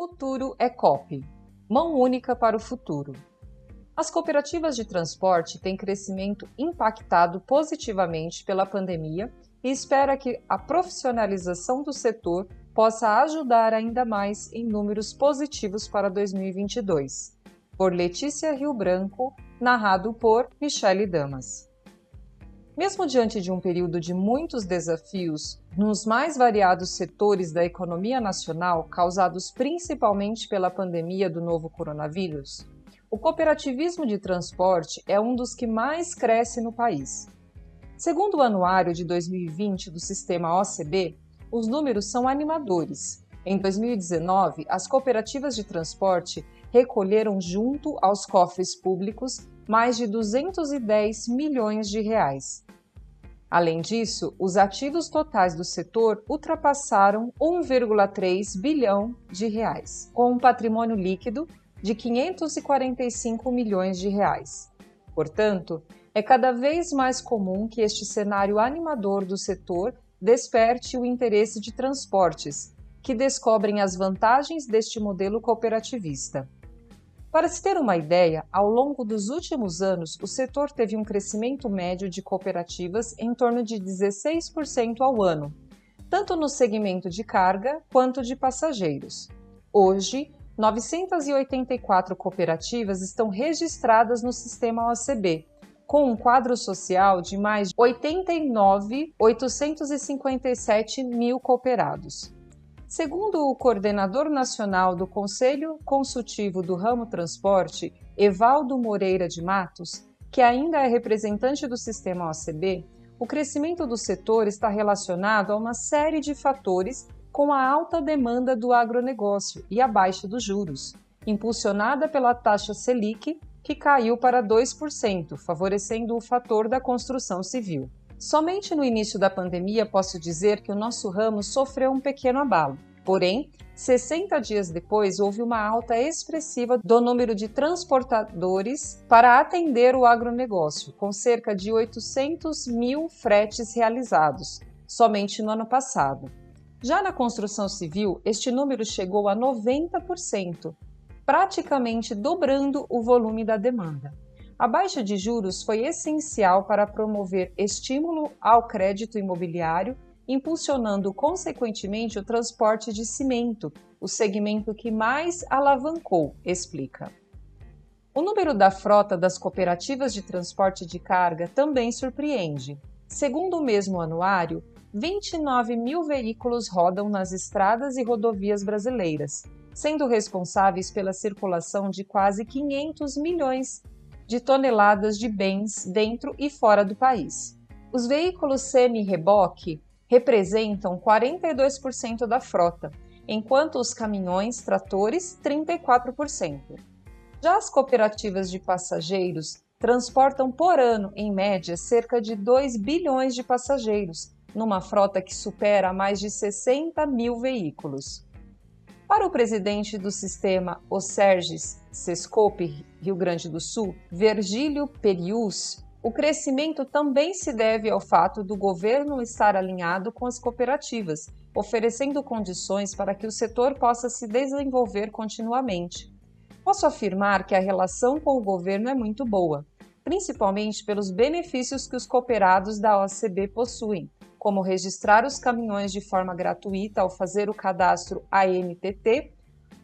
Futuro é COP Mão única para o futuro. As cooperativas de transporte têm crescimento impactado positivamente pela pandemia e espera que a profissionalização do setor possa ajudar ainda mais em números positivos para 2022. Por Letícia Rio Branco, narrado por Michele Damas. Mesmo diante de um período de muitos desafios nos mais variados setores da economia nacional, causados principalmente pela pandemia do novo coronavírus, o cooperativismo de transporte é um dos que mais cresce no país. Segundo o anuário de 2020 do sistema OCB, os números são animadores. Em 2019, as cooperativas de transporte recolheram junto aos cofres públicos mais de 210 milhões de reais. Além disso, os ativos totais do setor ultrapassaram 1,3 bilhão de reais, com um patrimônio líquido de 545 milhões de reais. Portanto, é cada vez mais comum que este cenário animador do setor desperte o interesse de transportes, que descobrem as vantagens deste modelo cooperativista. Para se ter uma ideia, ao longo dos últimos anos, o setor teve um crescimento médio de cooperativas em torno de 16% ao ano, tanto no segmento de carga quanto de passageiros. Hoje, 984 cooperativas estão registradas no sistema OCB, com um quadro social de mais de 89.857 mil cooperados. Segundo o coordenador nacional do Conselho Consultivo do Ramo Transporte, Evaldo Moreira de Matos, que ainda é representante do sistema OCB, o crescimento do setor está relacionado a uma série de fatores com a alta demanda do agronegócio e a baixa dos juros, impulsionada pela taxa Selic, que caiu para 2%, favorecendo o fator da construção civil. Somente no início da pandemia posso dizer que o nosso ramo sofreu um pequeno abalo. Porém, 60 dias depois, houve uma alta expressiva do número de transportadores para atender o agronegócio, com cerca de 800 mil fretes realizados, somente no ano passado. Já na construção civil, este número chegou a 90%, praticamente dobrando o volume da demanda. A baixa de juros foi essencial para promover estímulo ao crédito imobiliário, impulsionando consequentemente o transporte de cimento, o segmento que mais alavancou, explica. O número da frota das cooperativas de transporte de carga também surpreende. Segundo o mesmo anuário, 29 mil veículos rodam nas estradas e rodovias brasileiras, sendo responsáveis pela circulação de quase 500 milhões de toneladas de bens dentro e fora do país. Os veículos semi-reboque representam 42% da frota, enquanto os caminhões tratores 34%. Já as cooperativas de passageiros transportam por ano, em média, cerca de 2 bilhões de passageiros, numa frota que supera mais de 60 mil veículos. Para o presidente do sistema Oserges Sescope Rio Grande do Sul, Virgílio Perius, o crescimento também se deve ao fato do governo estar alinhado com as cooperativas, oferecendo condições para que o setor possa se desenvolver continuamente. Posso afirmar que a relação com o governo é muito boa, principalmente pelos benefícios que os cooperados da OCB possuem, como registrar os caminhões de forma gratuita ao fazer o cadastro ANTT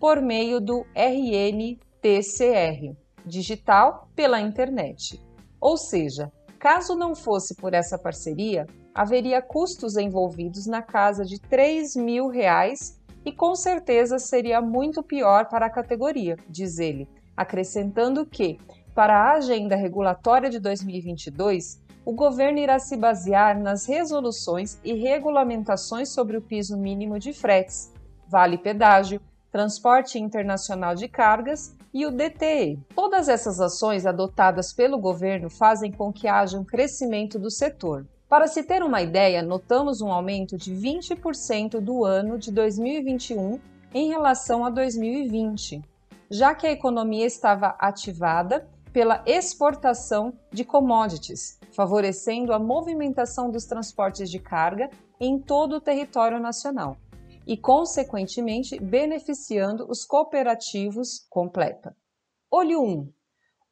por meio do RNTCR, digital pela internet. Ou seja, caso não fosse por essa parceria, haveria custos envolvidos na casa de 3 mil reais e com certeza seria muito pior para a categoria, diz ele, acrescentando que, para a agenda regulatória de 2022, o governo irá se basear nas resoluções e regulamentações sobre o piso mínimo de fretes, vale pedágio, transporte internacional de cargas e o DTE. Todas essas ações adotadas pelo governo fazem com que haja um crescimento do setor. Para se ter uma ideia, notamos um aumento de 20% do ano de 2021 em relação a 2020, já que a economia estava ativada pela exportação de commodities, favorecendo a movimentação dos transportes de carga em todo o território nacional. e, consequentemente, beneficiando os cooperativos completa. Olho 1.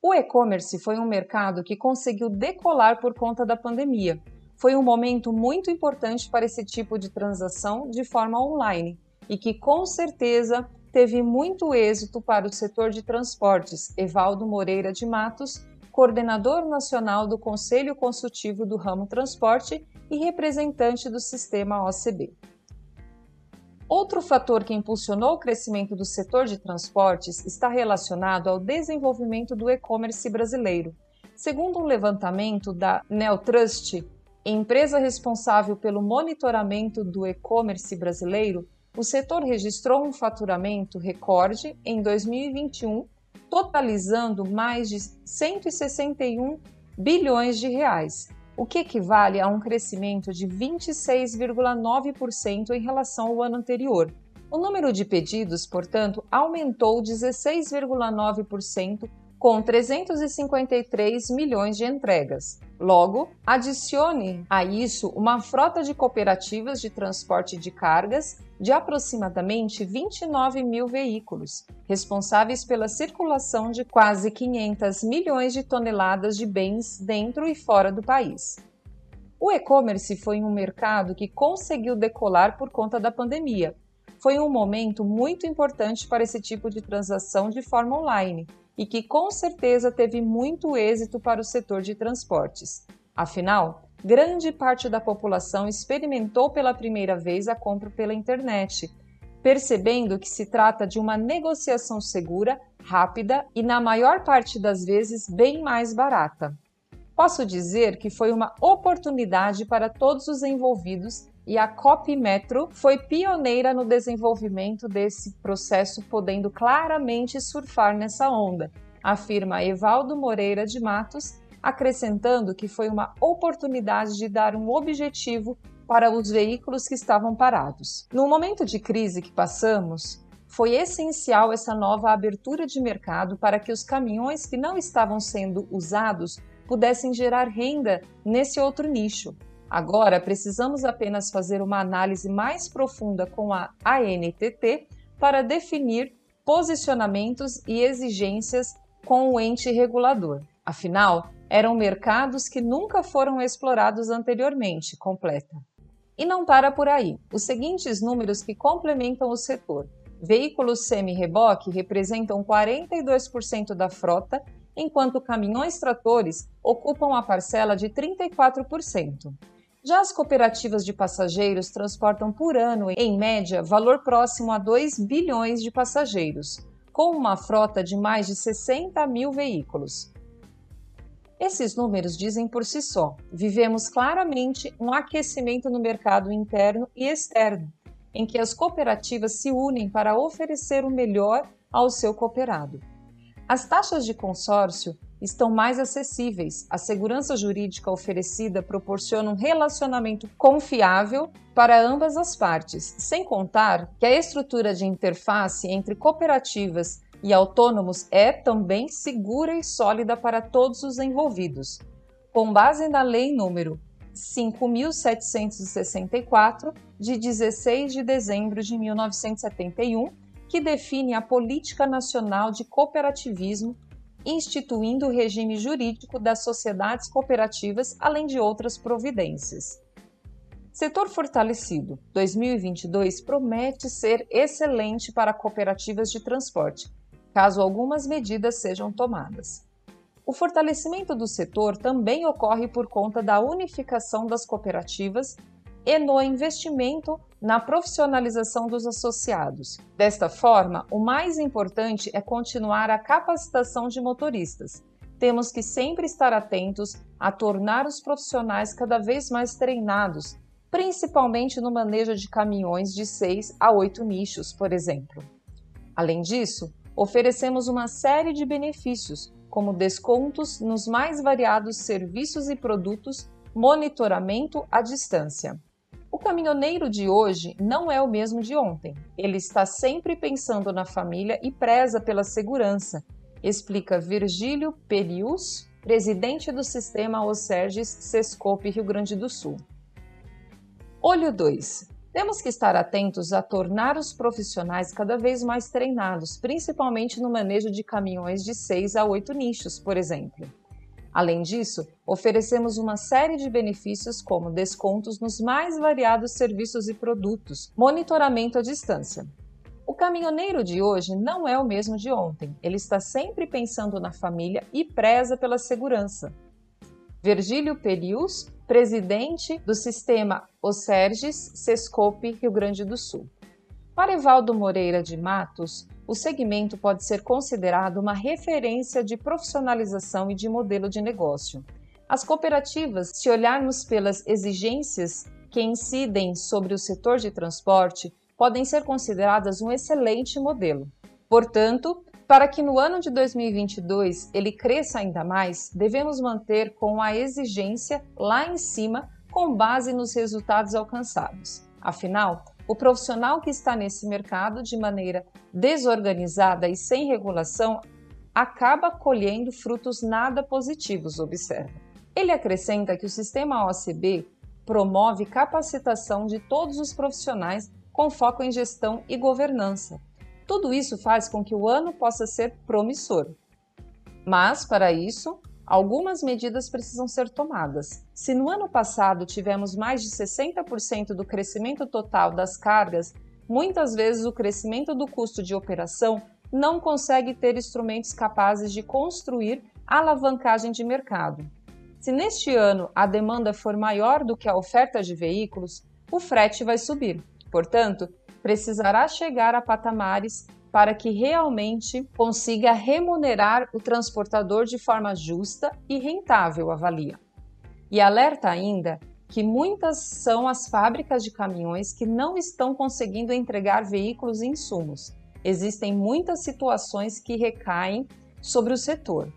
O e-commerce foi um mercado que conseguiu decolar por conta da pandemia. Foi um momento muito importante para esse tipo de transação de forma online e que, com certeza, teve muito êxito para o setor de transportes. Evaldo Moreira de Matos, coordenador nacional do Conselho Consultivo do Ramo Transporte e representante do sistema OCB. Outro fator que impulsionou o crescimento do setor de transportes está relacionado ao desenvolvimento do e-commerce brasileiro. Segundo um levantamento da Neotrust, empresa responsável pelo monitoramento do e-commerce brasileiro, o setor registrou um faturamento recorde em 2021, totalizando mais de 161 bilhões de reais, o que equivale a um crescimento de 26,9% em relação ao ano anterior. O número de pedidos, portanto, aumentou 16,9% com 353 milhões de entregas. Logo, adicione a isso uma frota de cooperativas de transporte de cargas de aproximadamente 29 mil veículos, responsáveis pela circulação de quase 500 milhões de toneladas de bens dentro e fora do país. O e-commerce foi um mercado que conseguiu decolar por conta da pandemia. Foi um momento muito importante para esse tipo de transação de forma online e que com certeza teve muito êxito para o setor de transportes. Afinal, grande parte da população experimentou pela primeira vez a compra pela internet, percebendo que se trata de uma negociação segura, rápida e, na maior parte das vezes, bem mais barata. Posso dizer que foi uma oportunidade para todos os envolvidos e a Copy Metro foi pioneira no desenvolvimento desse processo, podendo claramente surfar nessa onda, afirma Evaldo Moreira de Matos, acrescentando que foi uma oportunidade de dar um objetivo para os veículos que estavam parados. No momento de crise que passamos, foi essencial essa nova abertura de mercado para que os caminhões que não estavam sendo usados pudessem gerar renda nesse outro nicho. Agora precisamos apenas fazer uma análise mais profunda com a ANTT para definir posicionamentos e exigências com o ente regulador. Afinal, eram mercados que nunca foram explorados anteriormente, completa. E não para por aí. Os seguintes números que complementam o setor. Veículos semi-reboque representam 42% da frota, enquanto caminhões tratores ocupam a parcela de 34%. Já as cooperativas de passageiros transportam por ano, em média, valor próximo a 2 bilhões de passageiros, com uma frota de mais de 60 mil veículos. Esses números dizem por si só: vivemos claramente um aquecimento no mercado interno e externo, em que as cooperativas se unem para oferecer o melhor ao seu cooperado. As taxas de consórcio estão mais acessíveis, a segurança jurídica oferecida proporciona um relacionamento confiável para ambas as partes, sem contar que a estrutura de interface entre cooperativas e autônomos é também segura e sólida para todos os envolvidos. Com base na Lei número 5.764, de 16 de dezembro de 1971, que define a Política Nacional de Cooperativismo, instituindo o regime jurídico das sociedades cooperativas, além de outras providências. Setor fortalecido 2022 promete ser excelente para cooperativas de transporte, caso algumas medidas sejam tomadas. O fortalecimento do setor também ocorre por conta da unificação das cooperativas e no investimento na profissionalização dos associados. Desta forma, o mais importante é continuar a capacitação de motoristas. Temos que sempre estar atentos a tornar os profissionais cada vez mais treinados, principalmente no manejo de caminhões de 6 a 8 nichos, por exemplo. Além disso, oferecemos uma série de benefícios, como descontos nos mais variados serviços e produtos, monitoramento à distância. Caminhoneiro de hoje não é o mesmo de ontem. Ele está sempre pensando na família e preza pela segurança, explica Virgílio Perius, presidente do sistema Oserges Sescope Rio Grande do Sul. Olho 2. Temos que estar atentos a tornar os profissionais cada vez mais treinados, principalmente no manejo de caminhões de 6 a 8 nichos, por exemplo. Além disso, oferecemos uma série de benefícios como descontos nos mais variados serviços e produtos, monitoramento à distância. O caminhoneiro de hoje não é o mesmo de ontem. Ele está sempre pensando na família e preza pela segurança. Virgílio Perius presidente do sistema Oserges Sescope Rio Grande do Sul. Para Evaldo Moreira de Matos, o segmento pode ser considerado uma referência de profissionalização e de modelo de negócio. As cooperativas, se olharmos pelas exigências que incidem sobre o setor de transporte, podem ser consideradas um excelente modelo. Portanto, para que no ano de 2022 ele cresça ainda mais, devemos manter com a exigência lá em cima com base nos resultados alcançados. Afinal, o profissional que está nesse mercado de maneira desorganizada e sem regulação acaba colhendo frutos nada positivos, observa. Ele acrescenta que o sistema OCB promove capacitação de todos os profissionais com foco em gestão e governança, tudo isso faz com que o ano possa ser promissor. Mas, para isso, algumas medidas precisam ser tomadas. Se no ano passado tivemos mais de 60% do crescimento total das cargas, muitas vezes o crescimento do custo de operação não consegue ter instrumentos capazes de construir alavancagem de mercado. Se neste ano a demanda for maior do que a oferta de veículos, o frete vai subir. Portanto, precisará chegar a patamares para que realmente consiga remunerar o transportador de forma justa e rentável, avalia. E alerta ainda que muitas são as fábricas de caminhões que não estão conseguindo entregar veículos e insumos. Existem muitas situações que recaem sobre o setor.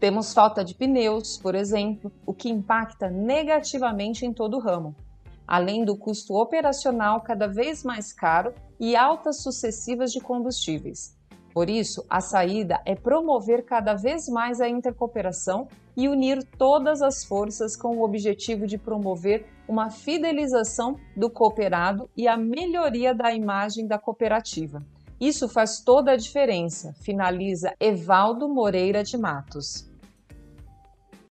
Temos falta de pneus, por exemplo, o que impacta negativamente em todo o ramo além do custo operacional cada vez mais caro e altas sucessivas de combustíveis. Por isso, a saída é promover cada vez mais a intercooperação e unir todas as forças com o objetivo de promover uma fidelização do cooperado e a melhoria da imagem da cooperativa. Isso faz toda a diferença, finaliza Evaldo Moreira de Matos.